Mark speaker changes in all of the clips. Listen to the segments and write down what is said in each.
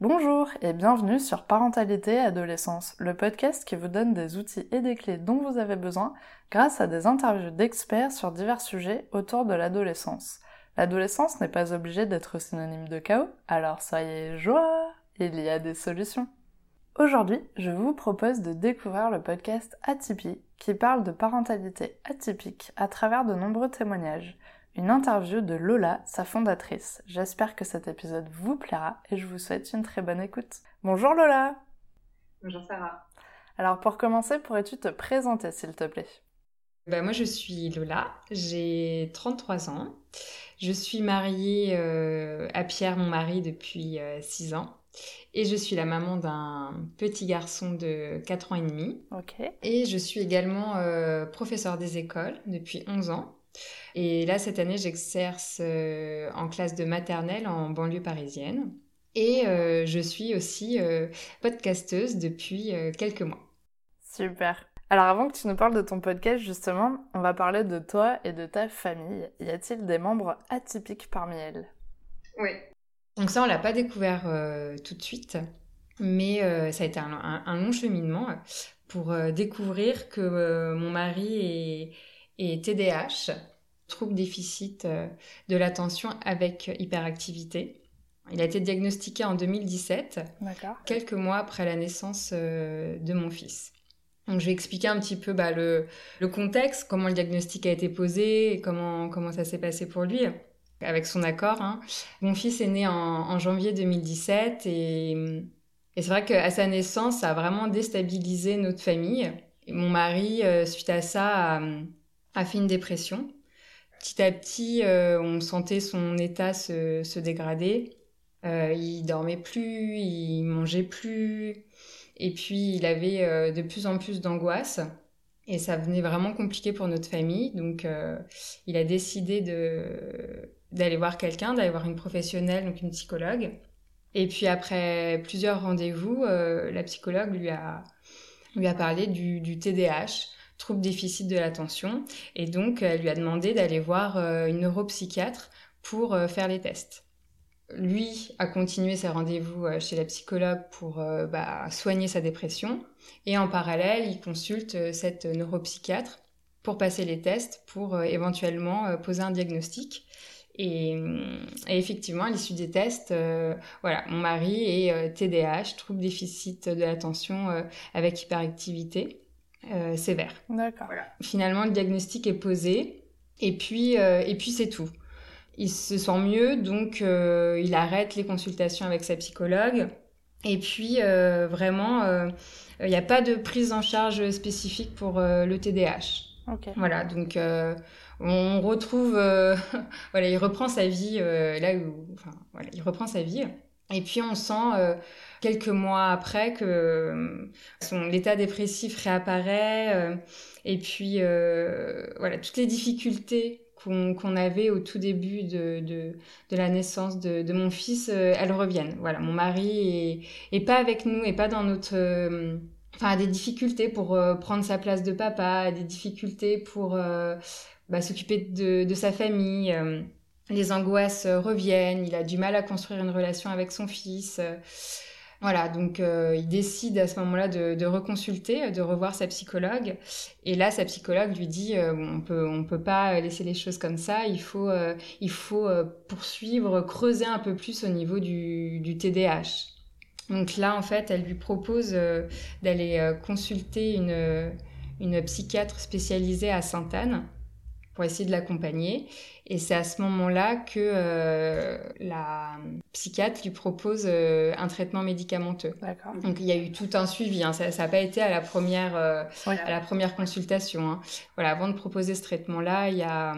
Speaker 1: Bonjour et bienvenue sur Parentalité et Adolescence, le podcast qui vous donne des outils et des clés dont vous avez besoin grâce à des interviews d'experts sur divers sujets autour de l'adolescence. L'adolescence n'est pas obligée d'être synonyme de chaos, alors soyez joie, il y a des solutions. Aujourd'hui, je vous propose de découvrir le podcast Atypie qui parle de parentalité atypique à travers de nombreux témoignages. Une interview de Lola, sa fondatrice. J'espère que cet épisode vous plaira et je vous souhaite une très bonne écoute. Bonjour Lola
Speaker 2: Bonjour Sarah
Speaker 1: Alors pour commencer, pourrais-tu te présenter s'il te plaît?
Speaker 2: Ben, Moi je suis Lola, j'ai 33 ans. Je suis mariée euh, à Pierre, mon mari, depuis 6 euh, ans. Et je suis la maman d'un petit garçon de 4 ans et demi. Et je suis également euh, professeur des écoles depuis 11 ans. Et là, cette année, j'exerce euh, en classe de maternelle en banlieue parisienne. Et euh, je suis aussi podcasteuse depuis quelques mois.
Speaker 1: Super. Alors avant que tu nous parles de ton podcast, justement, on va parler de toi et de ta famille. Y a-t-il des membres atypiques parmi elles?
Speaker 2: Oui, donc ça, on l'a pas découvert euh, tout de suite, mais euh, ça a été un, long cheminement pour euh, découvrir que mon mari est, TDAH, trouble déficit de l'attention avec hyperactivité. Il a été diagnostiqué en 2017, quelques mois après la naissance de mon fils. Donc je vais expliquer un petit peu bah, le, le, contexte, comment le diagnostic a été posé et comment, comment ça s'est passé pour lui avec son accord. Hein. Mon fils est né en, janvier 2017 et, et c'est vrai qu'à sa naissance, ça a vraiment déstabilisé notre famille. Et mon mari, euh, suite à ça, a, fait une dépression. Petit à petit, euh, on sentait son état se, se dégrader. Euh, il dormait plus, il mangeait plus, et puis il avait euh, de plus en plus d'angoisse. Et ça venait vraiment compliqué pour notre famille. Donc, il a décidé d'aller voir quelqu'un, d'aller voir une professionnelle, donc une psychologue. Et puis après plusieurs rendez-vous, euh, la psychologue lui a, lui a parlé du, du TDAH, trouble déficit de l'attention, et donc elle lui a demandé d'aller voir euh, une neuropsychiatre pour euh, faire les tests. Lui a continué ses rendez-vous chez la psychologue pour bah, soigner sa dépression, et en parallèle, il consulte cette neuropsychiatre pour passer les tests, pour éventuellement poser un diagnostic. Et, effectivement, à l'issue des tests, euh, mon mari est TDAH, euh, trouble déficit de l'attention euh, avec hyperactivité sévère.
Speaker 1: D'accord.
Speaker 2: Finalement, le diagnostic est posé, et puis, et puis c'est tout. Il se sent mieux, donc il arrête les consultations avec sa psychologue. Et puis, vraiment, il n'y a pas de prise en charge spécifique pour le TDAH. Voilà, donc on retrouve, euh, voilà, il reprend sa vie euh, là où, enfin, voilà, il reprend sa vie. Et puis on sent euh, quelques mois après que son l'état dépressif réapparaît. et puis voilà, toutes les difficultés qu'on avait au tout début de, de, de la naissance de, de, mon fils, elles reviennent. Voilà, mon mari est, est pas avec nous, et pas dans notre enfin des difficultés pour prendre sa place de papa, des difficultés pour bah, s'occuper de, sa famille. Euh, les angoisses reviennent, il a du mal à construire une relation avec son fils. Voilà, donc euh, il décide à ce moment-là de, reconsulter, de revoir sa psychologue. Et là, sa psychologue lui dit euh, on peut, on peut pas laisser les choses comme ça. Il faut, il faut poursuivre, creuser un peu plus au niveau du, TDAH. Donc là, en fait, elle lui propose d'aller consulter une psychiatre spécialisée à Sainte-Anne pour essayer de l'accompagner. Et c'est à ce moment-là que euh, la psychiatre lui propose euh, un traitement médicamenteux. Donc il y a eu tout un suivi. Hein. Ça n'a pas été à la première, euh, à la première consultation. Hein. Voilà, avant de proposer ce traitement-là, il y a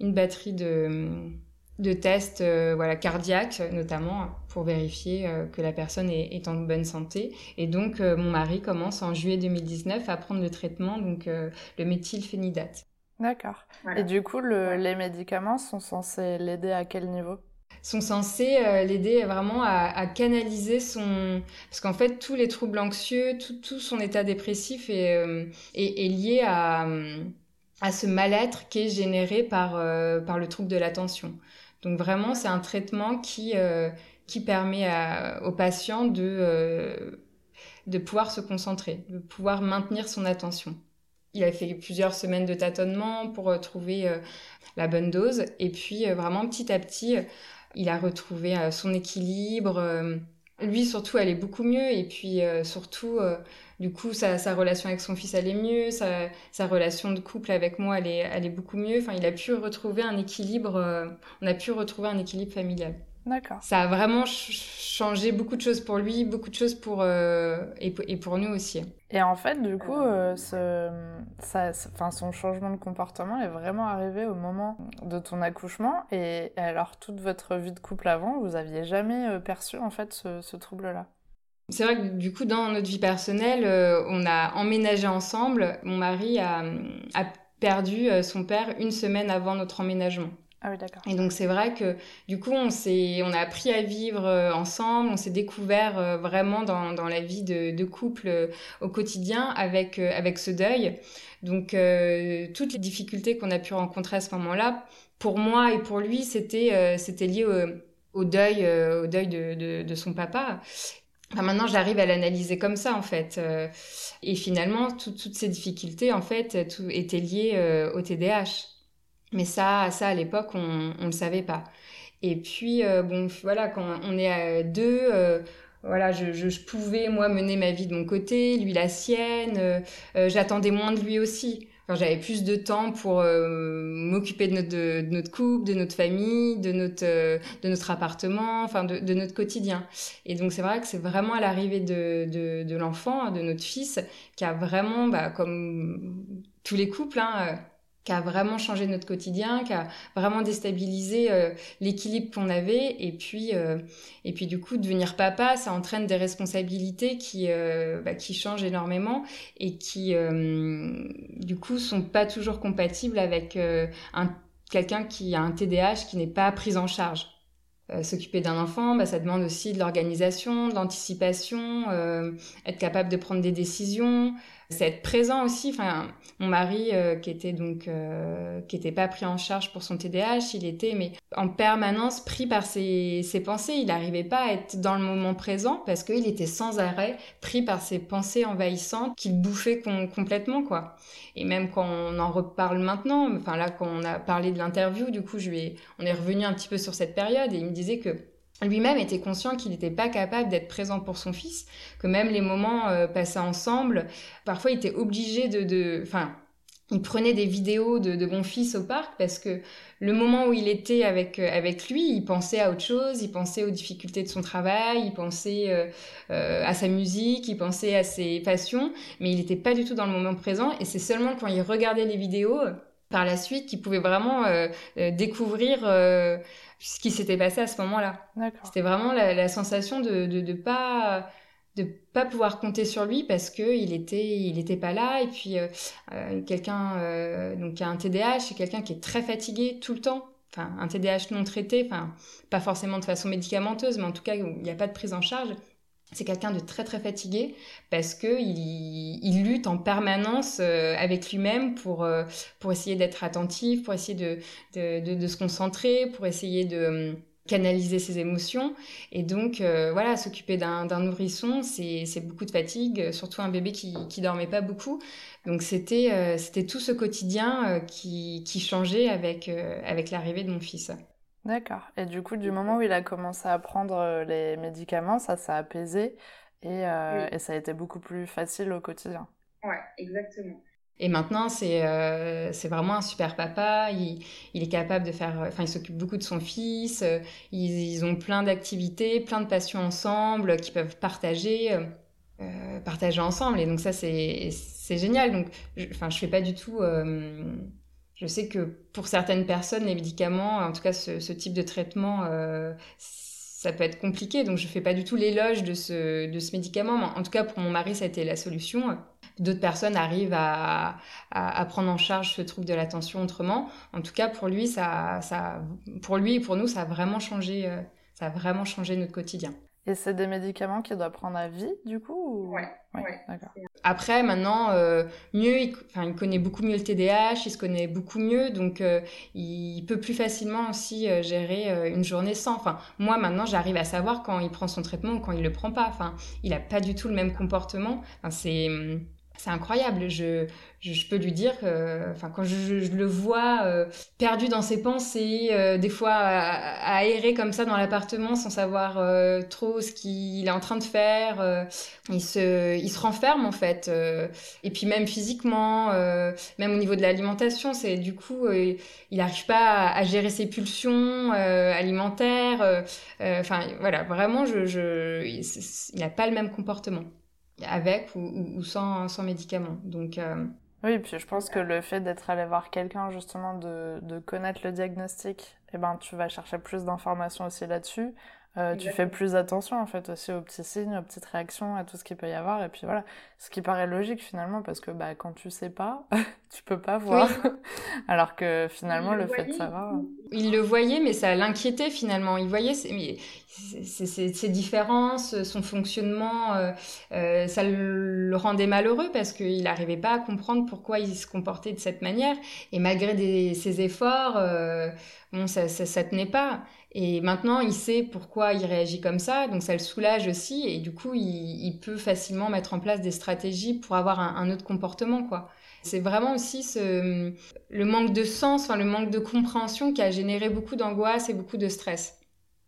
Speaker 2: une batterie de, de tests voilà, cardiaques notamment pour vérifier que la personne est, est, en bonne santé. Et donc mon mari commence en juillet 2019 à prendre le traitement, donc le méthylphénidate.
Speaker 1: D'accord. Et du coup, les médicaments sont censés l'aider à quel niveau?
Speaker 2: Sont censés euh, l'aider vraiment à, canaliser son... Parce qu'en fait, tous les troubles anxieux, tout, son état dépressif est, euh, est, lié à, à ce mal-être qui est généré par, par le trouble de l'attention. Donc vraiment, c'est un traitement qui, qui permet aux patients de, de pouvoir se concentrer, de pouvoir maintenir son attention. Il a fait plusieurs semaines de tâtonnement pour euh, trouver euh, la bonne dose. Et puis, euh, vraiment, petit à petit, il a retrouvé son équilibre. Lui, surtout, allait beaucoup mieux. Et puis, surtout, du coup, sa, relation avec son fils allait mieux. Sa, sa relation de couple avec moi allait, allait beaucoup mieux. Enfin, il a pu retrouver un équilibre. on a pu retrouver un équilibre familial.
Speaker 1: D'accord.
Speaker 2: Ça a vraiment changé beaucoup de choses pour lui, beaucoup de choses pour euh, et, pour nous aussi.
Speaker 1: Et en fait, du coup, euh, ce, ça, enfin, son changement de comportement est vraiment arrivé au moment de ton accouchement. Et alors, toute votre vie de couple avant, vous aviez jamais euh, perçu en fait ce, trouble-là?
Speaker 2: C'est vrai que du coup, dans notre vie personnelle, on a emménagé ensemble. Mon mari a, a perdu son père une semaine avant notre emménagement.
Speaker 1: Ah.
Speaker 2: Et donc c'est vrai que du coup on s'est, on a appris à vivre euh, ensemble, on s'est découvert euh, vraiment dans, la vie de, couple euh, au quotidien avec avec ce deuil. Donc toutes les difficultés qu'on a pu rencontrer à ce moment-là, pour moi et pour lui, c'était c'était lié au, deuil au deuil de, son papa. Maintenant, j'arrive à l'analyser comme ça, en fait. et finalement, toutes ces difficultés, en fait, tout était lié au TDAH. Mais ça, ça à l'époque, on ne le savait pas. Et puis, euh, bon, voilà, quand on est à deux, euh, voilà, je, je, pouvais, moi, mener ma vie de mon côté, lui la sienne. Euh, j'attendais moins de lui aussi. Enfin, J'avais plus de temps pour m'occuper de notre, de, notre couple, de notre famille, de notre, de notre appartement, enfin de, de notre quotidien. Et donc c'est vrai que c'est vraiment à l'arrivée de, de, de l'enfant, de notre fils, qui a vraiment, bah, comme tous les couples, hein, qui a vraiment changé notre quotidien, qui a vraiment déstabilisé euh, l'équilibre qu'on avait. Et puis, euh, et puis du coup, devenir papa, ça entraîne des responsabilités qui, euh, bah, qui changent énormément et qui, du coup, sont pas toujours compatibles avec un, quelqu'un qui a un TDAH qui n'est pas pris en charge. S'occuper d'un enfant, bah, ça demande aussi de l'organisation, de l'anticipation, être capable de prendre des décisions, c'est être présent aussi. Enfin, mon mari euh, qui était donc euh, qui était pas pris en charge pour son TDAH, il était mais en permanence pris par ses, ses pensées. Il n'arrivait pas à être dans le moment présent parce qu'il était sans arrêt pris par ses pensées envahissantes qu'il bouffait complètement quoi. Et même quand on en reparle maintenant, enfin là quand on a parlé de l'interview, du coup je lui on est revenu un petit peu sur cette période et il me disait que lui-même était conscient qu'il n'était pas capable d'être présent pour son fils, que même les moments euh, passés ensemble, parfois il était obligé de... Enfin, il prenait des vidéos de, de, mon fils au parc parce que le moment où il était avec, euh, avec lui, il pensait à autre chose, il pensait aux difficultés de son travail, il pensait euh, à sa musique, il pensait à ses passions, mais il n'était pas du tout dans le moment présent et c'est seulement quand il regardait les vidéos par la suite qu'il pouvait vraiment découvrir ce qui s'était passé à ce moment-là. C'était vraiment la, sensation de ne de, pas de pas pouvoir compter sur lui parce que il était il était pas là. Et puis euh, euh, quelqu'un euh, donc qui a un TDAH c'est quelqu'un qui est très fatigué tout le temps. Enfin un TDAH non traité enfin pas forcément de façon médicamenteuse mais en tout cas il n'y a pas de prise en charge c'est quelqu'un de très très fatigué parce que il, lutte en permanence euh, avec lui-même pour euh, pour essayer d'être attentif, pour essayer de de, se concentrer, pour essayer de euh, canaliser ses émotions et donc voilà s'occuper d'un nourrisson c'est c'est beaucoup de fatigue surtout un bébé qui qui dormait pas beaucoup donc c'était c'était tout ce quotidien qui qui changeait avec avec l'arrivée de mon fils.
Speaker 1: D'accord. Et du coup, du moment où il a commencé à prendre euh, les médicaments, ça s'est apaisé et, euh, et, ça a été beaucoup plus facile au quotidien.
Speaker 2: Ouais, exactement. Et maintenant, c'est euh, c'est vraiment un super papa. Il, il est capable de faire. Enfin, il s'occupe beaucoup de son fils. Euh, ils, ils ont plein d'activités, plein de passions ensemble qu'ils peuvent partager, euh, partager ensemble. Et donc ça, c'est c'est génial. Donc, je, enfin, je fais pas du tout je sais que pour certaines personnes, les médicaments, en tout cas ce, type de traitement, euh, ça peut être compliqué. Donc je ne fais pas du tout l'éloge de ce, médicament. Mais en tout cas, pour mon mari, ça a été la solution. D'autres personnes arrivent à, à, prendre en charge ce trouble de l'attention autrement. En tout cas, pour lui, ça, ça, pour lui et pour nous, ça a vraiment changé, euh, ça a vraiment changé notre quotidien.
Speaker 1: Et c'est des médicaments qu'il doit prendre à vie, du coup
Speaker 2: ou... Ouais, ouais, d'accord. Après, maintenant, euh, mieux, il, il, connaît beaucoup mieux le TDAH, il se connaît beaucoup mieux, donc euh, il peut plus facilement aussi euh, gérer une journée sans. Enfin, moi, maintenant, j'arrive à savoir quand il prend son traitement ou quand il le prend pas. Enfin, il a pas du tout le même comportement. Enfin, c'est hum, c'est incroyable. Je, je, peux lui dire que, enfin, quand je, le vois euh, perdu dans ses pensées, euh, des fois à, aérer comme ça dans l'appartement sans savoir euh, trop ce qu'il est en train de faire, il se, il se renferme en fait. et puis même physiquement, même au niveau de l'alimentation, c'est du coup, il n'arrive pas à, gérer ses pulsions alimentaires. Enfin, voilà, vraiment, je, je, il n'a pas le même comportement avec ou, sans, sans médicaments. Donc,
Speaker 1: euh, Oui, puis je pense que le fait d'être allé voir quelqu'un, justement, de, de, connaître le diagnostic, eh ben, tu vas chercher plus d'informations aussi là-dessus. Euh, tu fais plus attention en fait aussi aux petits signes, aux petites réactions, à tout ce qu'il peut y avoir. Et puis voilà, ce qui paraît logique finalement parce que bah, quand tu sais pas, tu peux pas voir. Alors que finalement, le, fait de savoir.
Speaker 2: Il le voyait, mais ça l'inquiétait finalement. Il voyait ses, ses, différences, son fonctionnement, euh, euh, ça le rendait malheureux parce qu'il n'arrivait pas à comprendre pourquoi il se comportait de cette manière. Et malgré des, ses efforts, bon, ça, ça, ça tenait pas. Et maintenant, il sait pourquoi il réagit comme ça, donc ça le soulage aussi, et du coup, il, peut facilement mettre en place des stratégies pour avoir un, autre comportement, quoi. C'est vraiment aussi ce, le manque de sens, enfin le manque de compréhension qui a généré beaucoup d'angoisse et beaucoup de stress.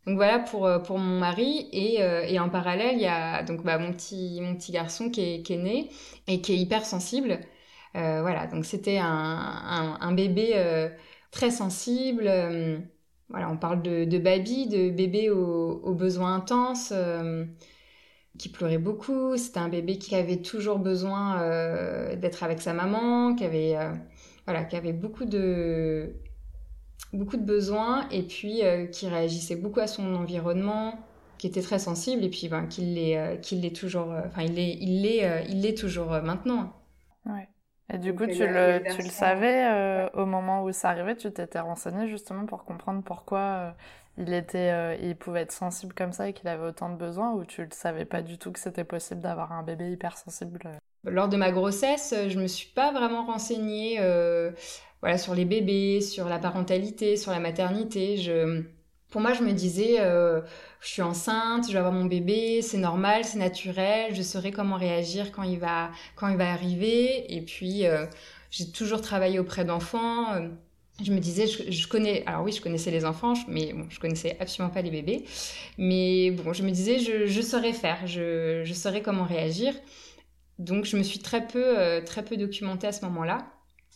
Speaker 2: Donc voilà pour, euh, pour mon mari. Et, euh, et en parallèle, il y a donc bah, mon, petit, mon petit garçon qui est, né et qui est hyper sensible. Euh, voilà, donc c'était un, un, bébé très sensible voilà, on parle de, de baby, de bébé aux, besoins intenses, euh, qui pleurait beaucoup. C'était un bébé qui avait toujours besoin euh, d'être avec sa maman, qui avait, euh, voilà, qui avait beaucoup de, beaucoup de besoins et puis qui réagissait beaucoup à son environnement, qui était très sensible et puis ben, qu'il l'est, qu'il l'est toujours, enfin il l'est, il l'est, il l'est toujours maintenant.
Speaker 1: Ouais. Et du coup, tu le, tu le savais euh, au moment où ça arrivait, tu t'étais renseigné justement pour comprendre pourquoi euh, il était, euh, il pouvait être sensible comme ça et qu'il avait autant de besoins, ou tu ne savais pas du tout que c'était possible d'avoir un bébé hypersensible
Speaker 2: Lors de ma grossesse, je me suis pas vraiment renseignée, voilà, sur les bébés, sur la parentalité, sur la maternité. Je pour moi, je me disais, euh, je suis enceinte, je vais avoir mon bébé, c'est normal, c'est naturel, je saurai comment réagir quand il va, quand il va arriver. Et puis, euh, j'ai toujours travaillé auprès d'enfants. Euh, je me disais, je, connais, alors oui, je connaissais les enfants, mais bon, je connaissais absolument pas les bébés. Mais bon, je me disais, je, je saurais faire, je, je saurais comment réagir. Donc, je me suis très peu, très peu documentée à ce moment-là.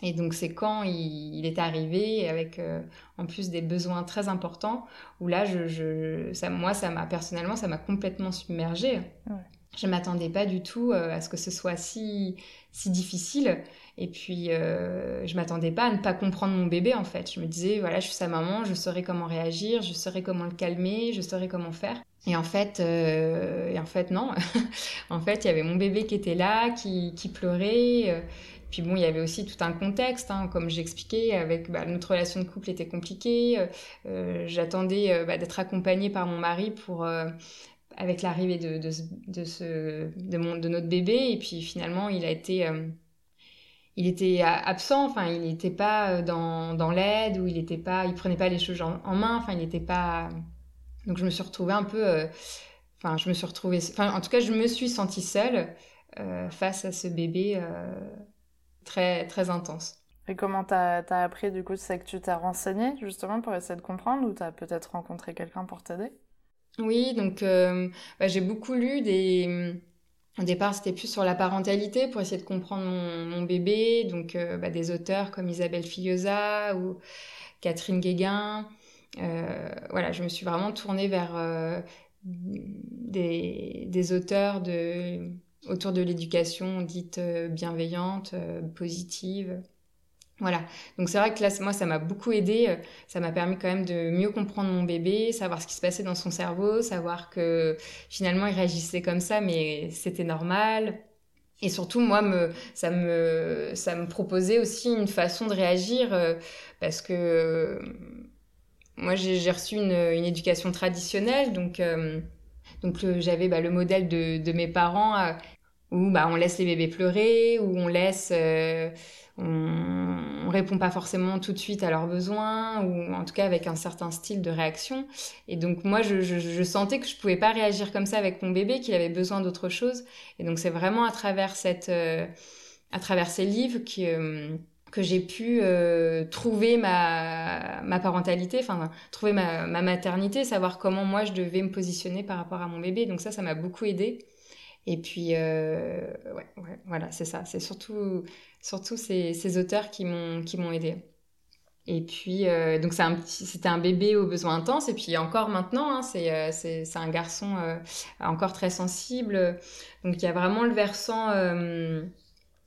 Speaker 2: Et donc c'est quand il, est arrivé avec euh, en plus des besoins très importants où là je, je ça moi ça m'a personnellement ça m'a complètement submergée. Ouais. Je m'attendais pas du tout euh, à ce que ce soit si si difficile et puis euh, je m'attendais pas à ne pas comprendre mon bébé en fait. Je me disais voilà je suis sa maman, je saurais comment réagir, je saurais comment le calmer, je saurais comment faire. Et en fait, euh, et en fait non. en fait, il y avait mon bébé qui était là, qui, qui pleurait. Puis bon, il y avait aussi tout un contexte, hein, comme j'expliquais, avec bah, notre relation de couple était compliquée. Euh, euh J'attendais euh, bah, d'être accompagnée par mon mari pour avec l'arrivée de, de, ce, de, de notre bébé. Et puis finalement, il a été il était absent, enfin il n'était pas dans, dans l'aide ou il était pas, il prenait pas les choses en, main, enfin il n'était pas. Donc je me suis retrouvée un peu, enfin je me suis retrouvée, enfin en tout cas je me suis sentie seule face à ce bébé très, très intense.
Speaker 1: Et comment t'as as appris du coup C'est que tu t'es renseigné justement pour essayer de comprendre ou t'as peut-être rencontré quelqu'un pour t'aider?
Speaker 2: Oui, donc euh, bah, j'ai beaucoup lu des. Au départ, c'était plus sur la parentalité pour essayer de comprendre mon, bébé, donc euh, bah, des auteurs comme Isabelle Fillosa ou Catherine Guéguin. Euh, voilà, je me suis vraiment tournée vers des, des auteurs de autour de l'éducation dite euh, bienveillante, euh, positive. Voilà. Donc c'est vrai que là, moi, ça m'a beaucoup aidé. Ça m'a permis quand même de mieux comprendre mon bébé, savoir ce qui se passait dans son cerveau, savoir que finalement, il réagissait comme ça, mais c'était normal. Et surtout, moi, ça, me, ça me proposait aussi une façon de réagir euh, parce que moi, j'ai reçu une, une, éducation traditionnelle, donc Donc j'avais bah, le modèle de, de mes parents où bah, on laisse les bébés pleurer, où on laisse, euh, on, répond pas forcément tout de suite à leurs besoins, ou en tout cas avec un certain style de réaction. Et donc moi, je, je, je sentais que je pouvais pas réagir comme ça avec mon bébé, qu'il avait besoin d'autre chose. Et donc c'est vraiment à travers cette, euh, à travers ces livres qui euh, que j'ai pu euh, trouver ma, parentalité, enfin trouver ma, ma maternité, savoir comment moi je devais me positionner par rapport à mon bébé. Donc ça, ça m'a beaucoup aidé. Et puis, euh, ouais, voilà, c'est ça. C'est surtout, surtout ces, auteurs qui m'ont, qui aidé. Et puis, euh, donc c'est un c'était un bébé aux besoins intenses. Et puis encore maintenant, hein, c'est, un garçon encore très sensible. Donc il y a vraiment le versant, le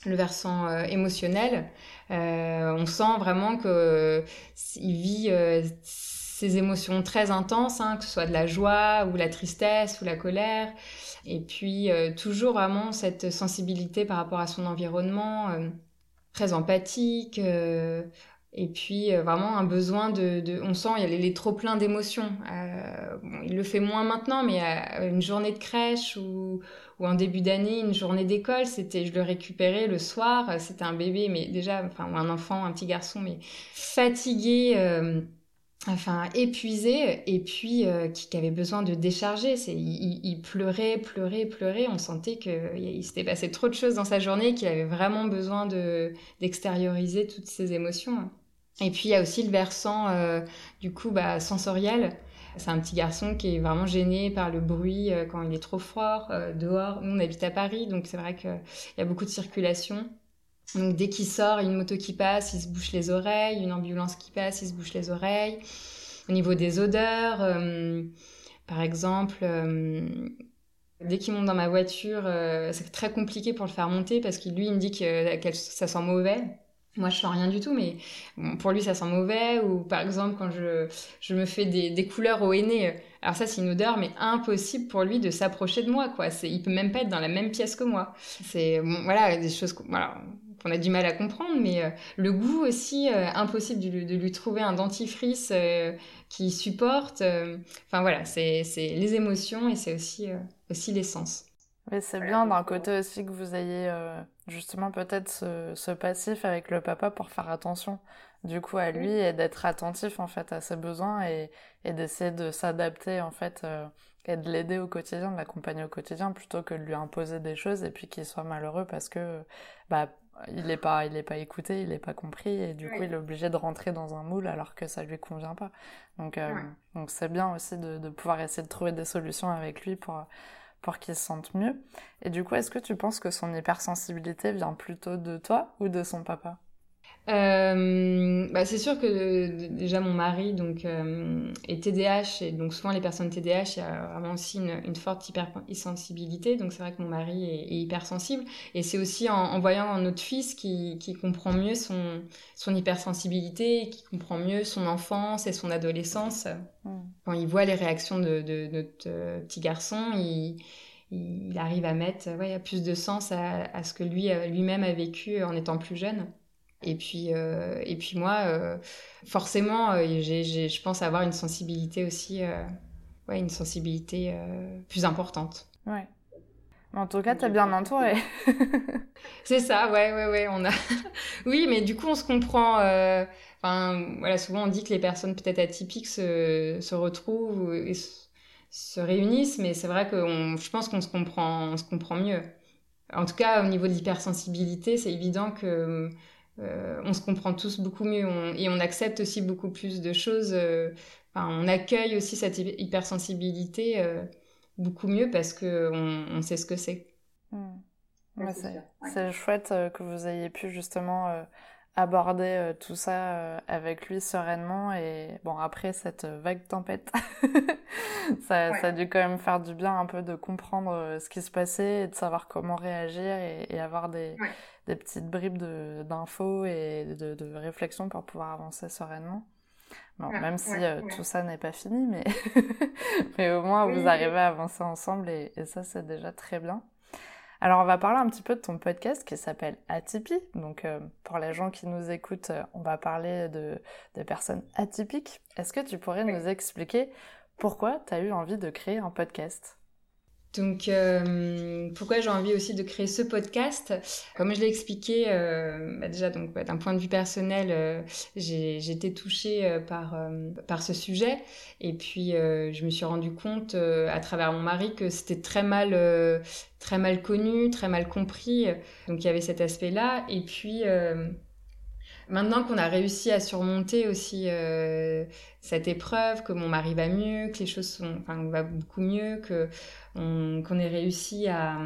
Speaker 2: versant émotionnel. On sent vraiment que il vit ces émotions très intenses, hein, que ce soit de la joie ou la tristesse ou la colère. Et puis euh, toujours vraiment cette sensibilité par rapport à son environnement, euh, très empathique. Euh, et puis vraiment un besoin de, on sent il les, trop plein d'émotions. Il le fait moins maintenant, mais une journée de crèche ou, ou en début d'année, une journée d'école, c'était, je le récupérais le soir. C'était un bébé, mais déjà, enfin ou un enfant, un petit garçon, mais fatigué enfin épuisé et puis euh, qui, avait besoin de décharger. C'est, il, pleurait, pleurait, pleurait. On sentait qu'il s'était passé trop de choses dans sa journée, qu'il avait vraiment besoin de, d'extérioriser toutes ses émotions. Et puis il y a aussi le versant euh, du coup bah, sensoriel. C'est un petit garçon qui est vraiment gêné par le bruit euh, quand il est trop fort euh, dehors. Nous on habite à Paris, donc c'est vrai qu'il y a beaucoup de circulation. Donc dès qu'il sort, une moto qui passe, il se bouche les oreilles, une ambulance qui passe, il se bouche les oreilles. Au niveau des odeurs, euh, par exemple, dès qu'il monte dans ma voiture, c'est très compliqué pour le faire monter parce que lui, il me dit que ça sent mauvais. Moi, je sens rien du tout, mais pour lui, ça sent mauvais. Ou par exemple, quand je, je me fais des, des couleurs au henné, alors ça, c'est une odeur, mais impossible pour lui de s'approcher de moi, quoi. C'est, il peut même pas être dans la même pièce que moi. C'est, bon, voilà, des choses, qu'on a du mal à comprendre, mais euh, le goût aussi, euh, impossible de, de, lui trouver un dentifrice euh, qui supporte. Euh, enfin voilà, c'est les émotions et c'est aussi, euh, aussi l'essence.
Speaker 1: Mais c'est bien d'un côté aussi que vous ayez euh, justement peut-être ce, ce, passif avec le papa pour faire attention du coup à lui et d'être attentif en fait à ses besoins et, et d'essayer de s'adapter en fait et de l'aider au quotidien, de l'accompagner au quotidien plutôt que de lui imposer des choses et puis qu'il soit malheureux parce que bah il n'est pas, il est pas écouté, il n'est pas compris et du oui. coup il est obligé de rentrer dans un moule alors que ça lui convient pas. Donc euh, donc c'est bien aussi de, de, pouvoir essayer de trouver des solutions avec lui pour pour qu'il se sente mieux. Et du coup, est-ce que tu penses que son hypersensibilité vient plutôt de toi ou de son papa?
Speaker 2: Euh, bah c'est sûr que déjà mon mari donc euh, est TDAH et donc souvent les personnes TDAH il y a vraiment aussi une, une forte hypersensibilité donc c'est vrai que mon mari est, est hypersensible et c'est aussi en, en, voyant notre fils qui, qui comprend mieux son, son hypersensibilité qui comprend mieux son enfance et son adolescence mmh. quand il voit les réactions de, de, de notre euh, petit garçon il il arrive à mettre ouais, plus de sens à, à ce que lui lui-même a vécu en étant plus jeune. Et puis, euh, et puis moi, euh, forcément, euh, j'ai, j'ai, je pense avoir une sensibilité aussi, ouais, une sensibilité plus importante.
Speaker 1: Ouais. En tout cas, t'es bien entourée.
Speaker 2: c'est ça, ouais, ouais, ouais. On a. oui, mais du coup, on se comprend. Euh, enfin, voilà, souvent on dit que les personnes peut-être atypiques se, se retrouvent et se, se réunissent, mais c'est vrai que on, je pense qu'on se comprend, on se comprend mieux. En tout cas, au niveau de l'hypersensibilité, c'est évident que euh, on se comprend tous beaucoup mieux on, et on accepte aussi beaucoup plus de choses. Euh, enfin, on accueille aussi cette hypersensibilité euh, beaucoup mieux parce que on, sait ce que c'est.
Speaker 1: Mmh. Ouais, c'est ouais. chouette euh, que vous ayez pu justement euh, aborder euh, tout ça avec lui sereinement et bon après cette vague tempête ça, ouais. ça a dû quand même faire du bien un peu de comprendre ce qui se passait et de savoir comment réagir et, et avoir des, ouais des petites bribes d'infos et de, de réflexion pour pouvoir avancer sereinement. Bon, ouais, même si ouais, euh, ouais. tout ça n'est pas fini, mais, mais au moins oui, vous arrivez à avancer ensemble et, et ça c'est déjà très bien. Alors on va parler un petit peu de ton podcast qui s'appelle Atypie. Donc euh, pour les gens qui nous écoutent, euh, on va parler de, de personnes atypiques. Est-ce que tu pourrais nous expliquer pourquoi tu as eu envie de créer un podcast?
Speaker 2: Donc, euh, pourquoi j'ai envie aussi de créer ce podcast? Comme je l'ai expliqué, euh, bah déjà donc bah, d'un point de vue personnel, euh, j'ai été touchée par par ce sujet, et puis je me suis rendu compte à travers mon mari que c'était très mal très mal connu, très mal compris. Donc il y avait cet aspect-là, et puis Maintenant qu'on a réussi à surmonter aussi euh, cette épreuve, que mon mari va mieux, que les choses sont, enfin, va beaucoup mieux, que qu'on ait réussi à,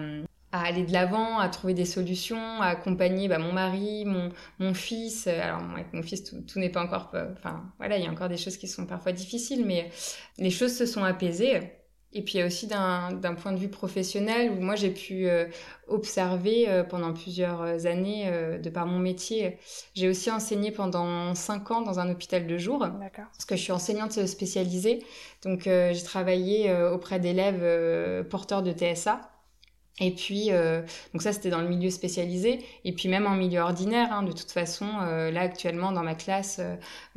Speaker 2: à aller de l'avant, à trouver des solutions, à accompagner bah, mon mari, mon, mon fils. Alors avec mon fils, tout, tout n'est pas encore, enfin voilà, il y a encore des choses qui sont parfois difficiles, mais les choses se sont apaisées. Et puis il y a aussi d'un point de vue professionnel où moi j'ai pu euh, observer euh, pendant plusieurs années euh, de par mon métier. J'ai aussi enseigné pendant cinq ans dans un hôpital de jour parce que je suis enseignante spécialisée. Donc j'ai travaillé auprès d'élèves porteurs de TSA. Et puis, donc ça, c'était dans le milieu spécialisé. Et puis même en milieu ordinaire, hein, de toute façon, là, actuellement, dans ma classe,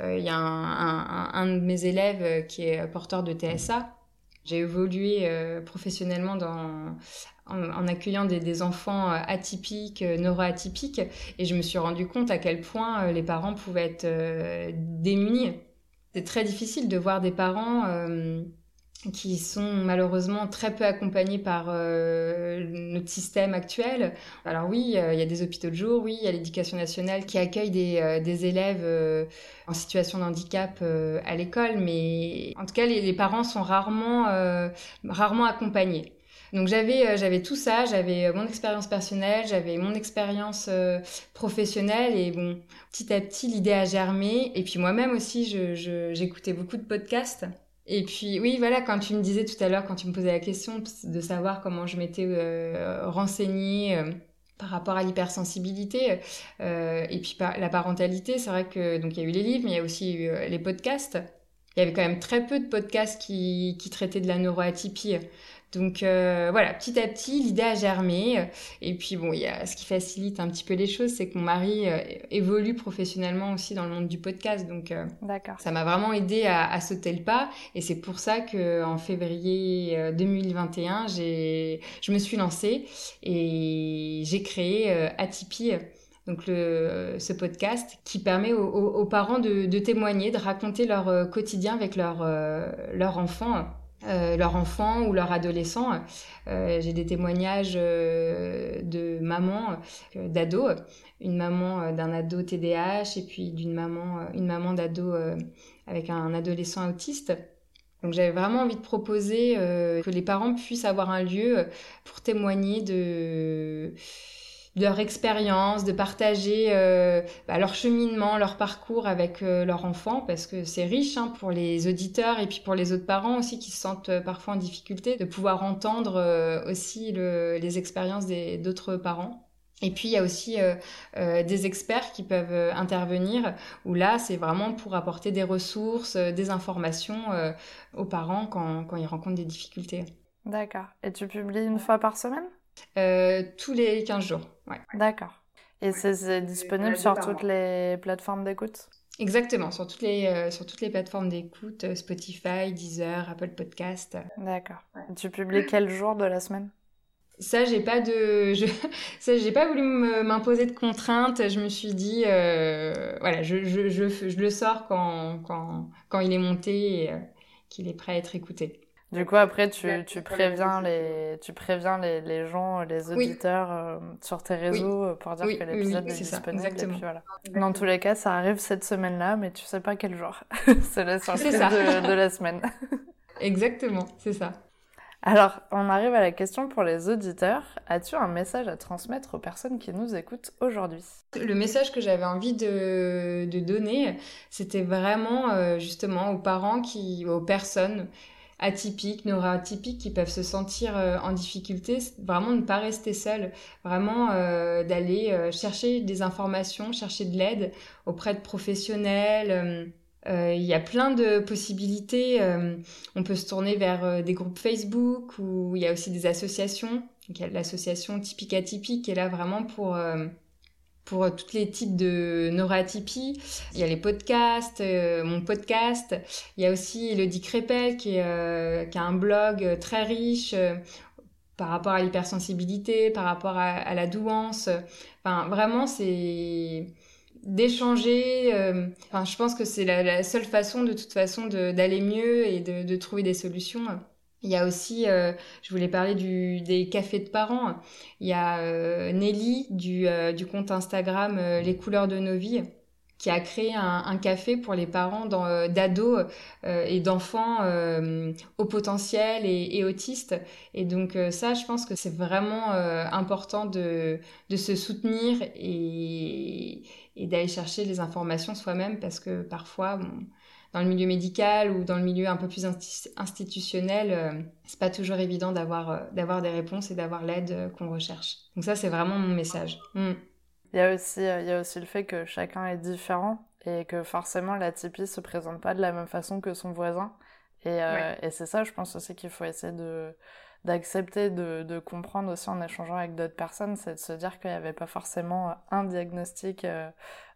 Speaker 2: il y a un, un, un, de mes élèves qui est porteur de TSA. J'ai évolué euh, professionnellement en, accueillant des, enfants euh, atypiques, euh, neuroatypiques, et je me suis rendu compte à quel point les parents pouvaient être démunis. C'est très difficile de voir des parents qui sont malheureusement très peu accompagnés par euh, notre système actuel. Alors oui, euh, il y a des hôpitaux de jour, oui, il y a l'éducation nationale qui accueille des, euh, des élèves en situation de handicap à l'école, mais en tout cas, les, les parents sont rarement, rarement accompagnés. Donc j'avais j'avais tout ça, j'avais mon expérience personnelle, j'avais mon expérience professionnelle et bon petit à petit l'idée a germé et puis moi-même aussi je j'écoutais beaucoup de podcasts et puis oui, voilà, quand tu me disais tout à l'heure, quand tu me posais la question de savoir comment je m'étais euh, renseignée euh, par rapport à l'hypersensibilité euh, et puis la parentalité, c'est vrai que donc il y a eu les livres, mais il y a aussi eu les podcasts. Il y avait quand même très peu de podcasts qui, qui traitaient de la neuroatypie. Donc euh, voilà, petit à petit, l'idée a germé. Et puis bon, il y a ce qui facilite un petit peu les choses, c'est que mon mari euh, évolue professionnellement aussi dans le monde du podcast. Donc euh, ça m'a vraiment aidé à, à, sauter le pas. Et c'est pour ça que en février 2021, j'ai, je me suis lancée et j'ai créé Atypie donc le, ce podcast qui permet aux, aux, parents de, de, témoigner, de raconter leur quotidien avec leur, leur enfant euh, leur enfant ou leur adolescent. Euh, j'ai des témoignages euh, de mamans, d'ados, une maman d'un ado TDAH et puis d'une maman, une maman d'ado avec un adolescent autiste. Donc j'avais vraiment envie de proposer que les parents puissent avoir un lieu pour témoigner de de leur expérience, de partager euh, bah, leur cheminement, leur parcours avec euh, leur enfant, parce que c'est riche hein, pour les auditeurs et puis pour les autres parents aussi qui se sentent euh, parfois en difficulté de pouvoir entendre euh, aussi le, les expériences d'autres parents. Et puis il y a aussi des experts qui peuvent intervenir, où là c'est vraiment pour apporter des ressources, des informations aux parents quand ils rencontrent des difficultés.
Speaker 1: D'accord. Et tu publies une fois par semaine?
Speaker 2: Euh, tous les 15 jours. Ouais.
Speaker 1: D'accord. Et c'est disponible sur toutes les plateformes d'écoute?
Speaker 2: Exactement, sur toutes les, euh, sur toutes les plateformes d'écoute, euh, Spotify, Deezer, Apple Podcast.
Speaker 1: D'accord. Tu publies quel jour de la semaine?
Speaker 2: Ça, j'ai pas de, je... ça, j'ai pas voulu m'imposer de contraintes. Je me suis dit, voilà, je, je, je, je, le sors quand, quand, quand il est monté et qu'il est prêt à être écouté.
Speaker 1: Du coup, après, tu, tu préviens, les, tu préviens les, les gens, les auditeurs euh, sur tes réseaux euh, pour dire que l'épisode est, disponible. Et puis voilà. Dans tous les cas, ça arrive cette semaine-là, mais tu sais pas quel jour. c'est la surprise de, de la semaine.
Speaker 2: Exactement, c'est ça.
Speaker 1: Alors, on arrive à la question pour les auditeurs. As-tu un message à transmettre aux personnes qui nous écoutent aujourd'hui?
Speaker 2: Le message que j'avais envie de, de donner, c'était vraiment euh, justement aux parents, qui, aux personnes atypiques, neuroatypiques qui peuvent se sentir euh, en difficulté, vraiment ne pas rester seul, vraiment euh, d'aller euh, chercher des informations, chercher de l'aide auprès de professionnels. Il y a plein de possibilités. on peut se tourner vers des groupes Facebook ou il y a aussi des associations. il y a l'association Typique Atypique qui est là vraiment pour pour euh, tous les types de neuroatypie. Il y a les podcasts, euh, mon podcast. Il y a aussi Elodie Crépel qui, euh, a un blog très riche par rapport à l'hypersensibilité, par rapport à, la douance. Enfin, vraiment, c'est d'échanger. Euh, enfin, je pense que c'est la, seule façon, de toute façon, d'aller mieux et de, trouver des solutions. Il y a aussi, euh, je voulais parler des cafés de parents. Il y a euh, Nelly du, du compte Instagram Les couleurs de nos vies qui a créé un, café pour les parents euh, d'ados euh, et d'enfants euh, au potentiel et, autistes. Et donc ça, je pense que c'est vraiment important de, se soutenir et, et d'aller chercher les informations soi-même parce que parfois, dans le milieu médical ou dans le milieu un peu plus institutionnel, c'est pas toujours évident d'avoir d'avoir des réponses et d'avoir l'aide qu'on recherche. Donc ça, c'est vraiment mon message. Mm.
Speaker 1: Il y, a aussi, euh, il y a aussi le fait que chacun est différent et que forcément l'atypie se présente pas de la même façon que son voisin. Et, euh, et c'est ça, je pense aussi qu'il faut essayer de d'accepter, de, de, comprendre aussi en échangeant avec d'autres personnes, c'est de se dire qu'il n'y avait pas forcément un diagnostic euh,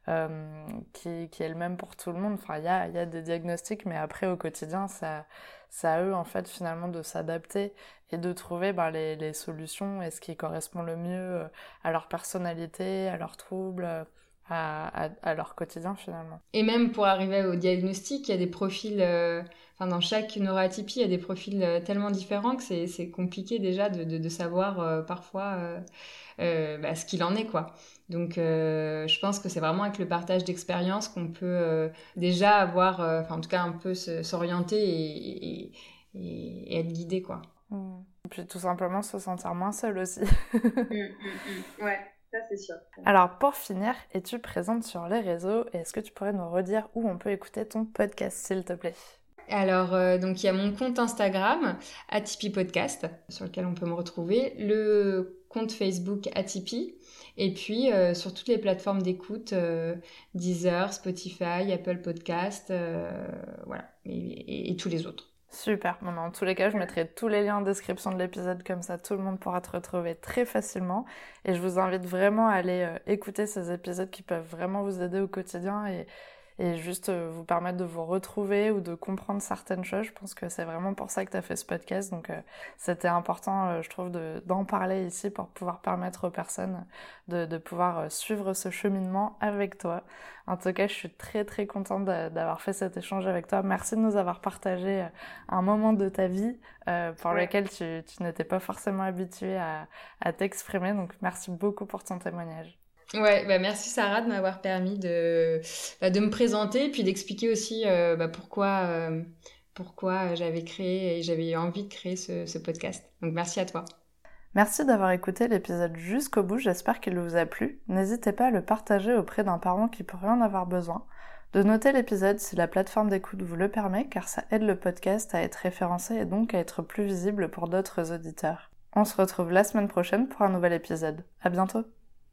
Speaker 1: euh, qui, qui, est le même pour tout le monde. Enfin, il y a, y a des diagnostics, mais après au quotidien, ça, c'est à eux en fait finalement de s'adapter et de trouver ben, les, les, solutions et ce qui correspond le mieux euh, à leur personnalité, à leurs troubles, à, à, à, leur quotidien finalement.
Speaker 2: Et même pour arriver au diagnostic, il y a des profils, euh, enfin dans chaque neuroatypie, il y a des profils euh, tellement différents que c'est compliqué déjà de, de, de savoir parfois bah, ce qu'il en est quoi. Donc, euh, je pense que c'est vraiment avec le partage d'expériences qu'on peut euh, déjà avoir, euh, enfin, en tout cas, un peu s'orienter et, et, être guidé, quoi.
Speaker 1: Mmh. Et puis, tout simplement, se sentir moins seul aussi.
Speaker 2: Mmh, mmh, ouais. Ça, c'est sûr.
Speaker 1: Alors, pour finir, es-tu présente sur les réseaux Est-ce que tu pourrais nous redire où on peut écouter ton podcast, s'il te plaît?
Speaker 2: Alors, donc il y a mon compte Instagram, Atipi Podcast, sur lequel on peut me retrouver, le compte Facebook Atipi, et puis euh, sur toutes les plateformes d'écoute, euh, Deezer, Spotify, Apple Podcast, euh, voilà, et, tous les autres.
Speaker 1: Super. Bon, dans tous les cas, je mettrai tous les liens en description de l'épisode, comme ça tout le monde pourra te retrouver très facilement. Et je vous invite vraiment à aller écouter ces épisodes qui peuvent vraiment vous aider au quotidien et, et juste euh, vous permettre de vous retrouver ou de comprendre certaines choses. Je pense que c'est vraiment pour ça que tu as fait ce podcast. Donc euh, c'était important, euh, je trouve, d'en parler ici pour pouvoir permettre aux personnes de, de pouvoir suivre ce cheminement avec toi. En tout cas, je suis très très contente d'avoir fait cet échange avec toi. Merci de nous avoir partagé un moment de ta vie pour lequel tu, tu n'étais pas forcément habitué à, à t'exprimer. Donc merci beaucoup pour ton témoignage.
Speaker 2: Ouais, bah merci Sarah de m'avoir permis de, bah, de me présenter et puis d'expliquer aussi euh, bah, pourquoi, euh, pourquoi j'avais créé et j'avais envie de créer ce, ce podcast. Donc merci à toi.
Speaker 1: Merci d'avoir écouté l'épisode jusqu'au bout, j'espère qu'il vous a plu. N'hésitez pas à le partager auprès d'un parent qui pourrait en avoir besoin, de noter l'épisode si la plateforme d'écoute vous le permet, car ça aide le podcast à être référencé et donc à être plus visible pour d'autres auditeurs. On se retrouve la semaine prochaine pour un nouvel épisode. À bientôt!